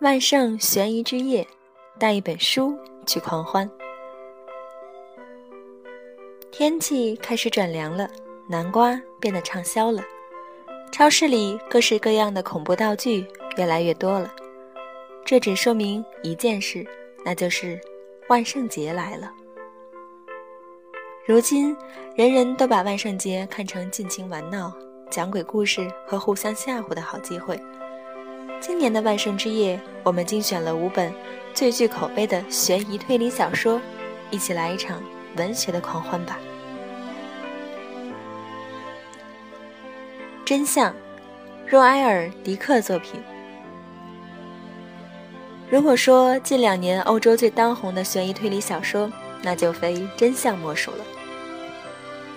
万圣悬疑之夜，带一本书去狂欢。天气开始转凉了，南瓜变得畅销了。超市里各式各样的恐怖道具越来越多了。这只说明一件事，那就是万圣节来了。如今，人人都把万圣节看成尽情玩闹、讲鬼故事和互相吓唬的好机会。今年的万圣之夜，我们精选了五本最具口碑的悬疑推理小说，一起来一场文学的狂欢吧！真相，若埃尔·迪克作品。如果说近两年欧洲最当红的悬疑推理小说，那就非《真相》莫属了。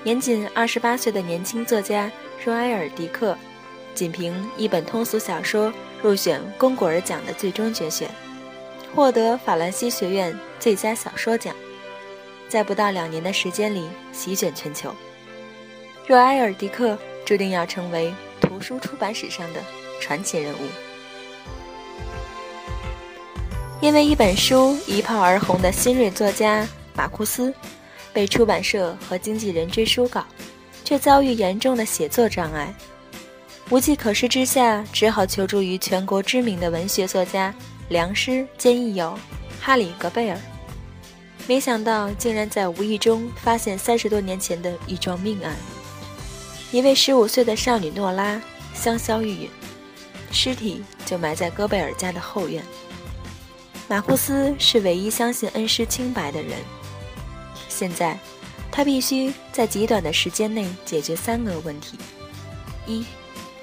年仅二十八岁的年轻作家若埃尔·迪克，仅凭一本通俗小说入选龚古尔奖的最终决选，获得法兰西学院最佳小说奖，在不到两年的时间里席卷全球。若埃尔·迪克注定要成为图书出版史上的传奇人物，因为一本书一炮而红的新锐作家马库斯。被出版社和经纪人追书稿，却遭遇严重的写作障碍，无计可施之下，只好求助于全国知名的文学作家、良师兼益友哈里·格贝尔。没想到，竟然在无意中发现三十多年前的一桩命案：一位十五岁的少女诺拉香消玉殒，尸体就埋在戈贝尔家的后院。马库斯是唯一相信恩师清白的人。现在，他必须在极短的时间内解决三个问题：一，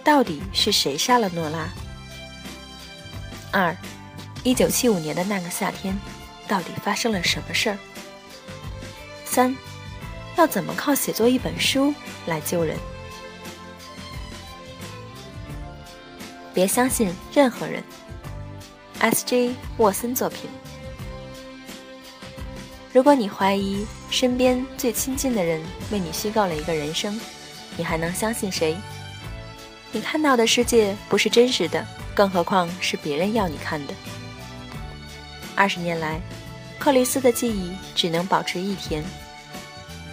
到底是谁杀了诺拉？二，一九七五年的那个夏天，到底发生了什么事儿？三，要怎么靠写作一本书来救人？别相信任何人。S.J. 沃森作品。如果你怀疑身边最亲近的人为你虚构了一个人生，你还能相信谁？你看到的世界不是真实的，更何况是别人要你看的。二十年来，克里斯的记忆只能保持一天。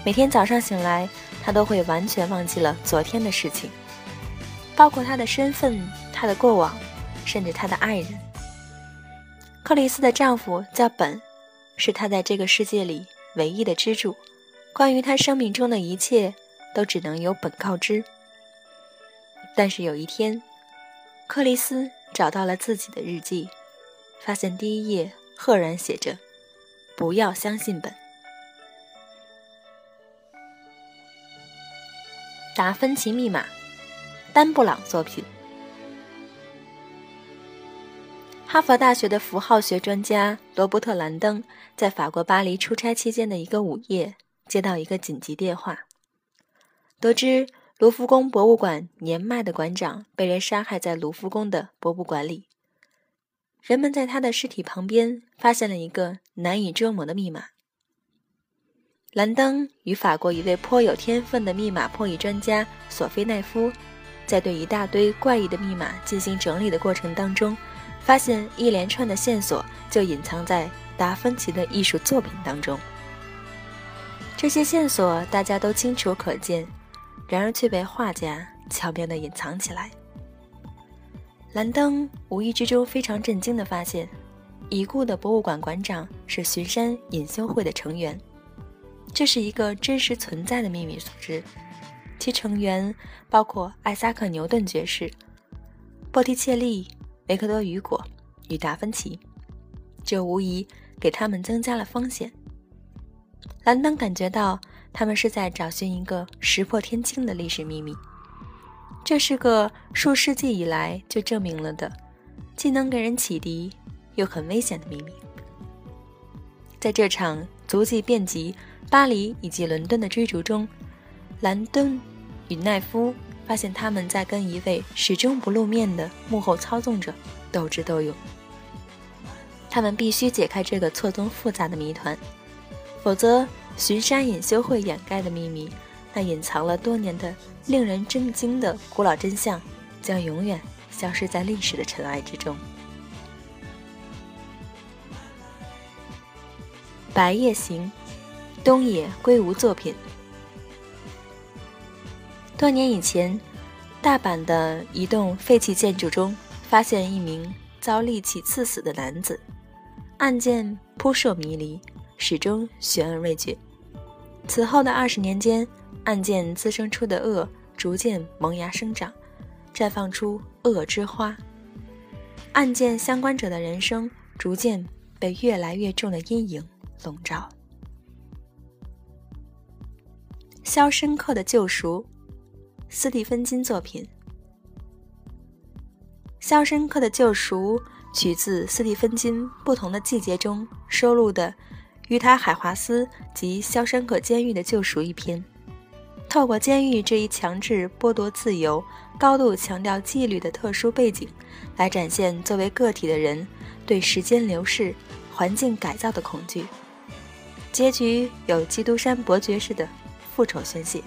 每天早上醒来，他都会完全忘记了昨天的事情，包括他的身份、他的过往，甚至他的爱人。克里斯的丈夫叫本。是他在这个世界里唯一的支柱，关于他生命中的一切，都只能由本告知。但是有一天，克里斯找到了自己的日记，发现第一页赫然写着：“不要相信本。”达芬奇密码，丹布朗作品。哈佛大学的符号学专家罗伯特·兰登在法国巴黎出差期间的一个午夜，接到一个紧急电话，得知卢浮宫博物馆年迈的馆长被人杀害在卢浮宫的博物馆里。人们在他的尸体旁边发现了一个难以捉摸的密码。兰登与法国一位颇有天分的密码破译专家索菲奈夫，在对一大堆怪异的密码进行整理的过程当中。发现一连串的线索就隐藏在达芬奇的艺术作品当中。这些线索大家都清楚可见，然而却被画家巧妙地隐藏起来。兰登无意之中非常震惊地发现，已故的博物馆馆长是巡山隐修会的成员，这是一个真实存在的秘密组织，其成员包括艾萨克·牛顿爵士、波提切利。维克多·雨果与达芬奇，这无疑给他们增加了风险。兰登感觉到他们是在找寻一个石破天惊的历史秘密，这是个数世纪以来就证明了的，既能给人启迪又很危险的秘密。在这场足迹遍及巴黎以及伦敦的追逐中，兰登与奈夫。发现他们在跟一位始终不露面的幕后操纵者斗智斗勇。他们必须解开这个错综复杂的谜团，否则巡山隐修会掩盖的秘密那隐藏了多年的令人震惊的古老真相将永远消失在历史的尘埃之中白夜行东野圭吾作品。多年以前大阪的一栋废弃建筑中发现一名遭利器刺死的男子案件扑朔迷离。始终悬而未决。此后的二十年间，案件滋生出的恶逐渐萌芽生长，绽放出恶之花。案件相关者的人生逐渐被越来越重的阴影笼罩。《肖申克的救赎》，斯蒂芬金作品。《肖申克的救赎》取自斯蒂芬金《不同的季节》中收录的。与他海华斯及肖申克监狱的救赎一篇，透过监狱这一强制剥夺自由、高度强调纪律的特殊背景，来展现作为个体的人对时间流逝、环境改造的恐惧。结局有基督山伯爵式的复仇宣泄。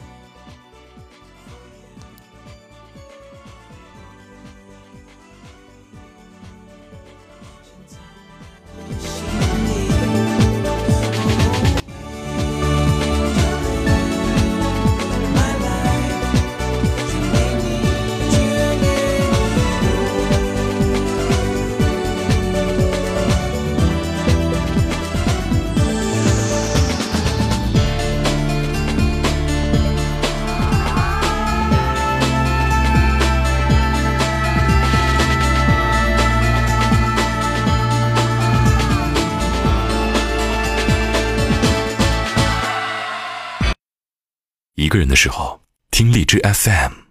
一个人的时候，听荔枝 FM。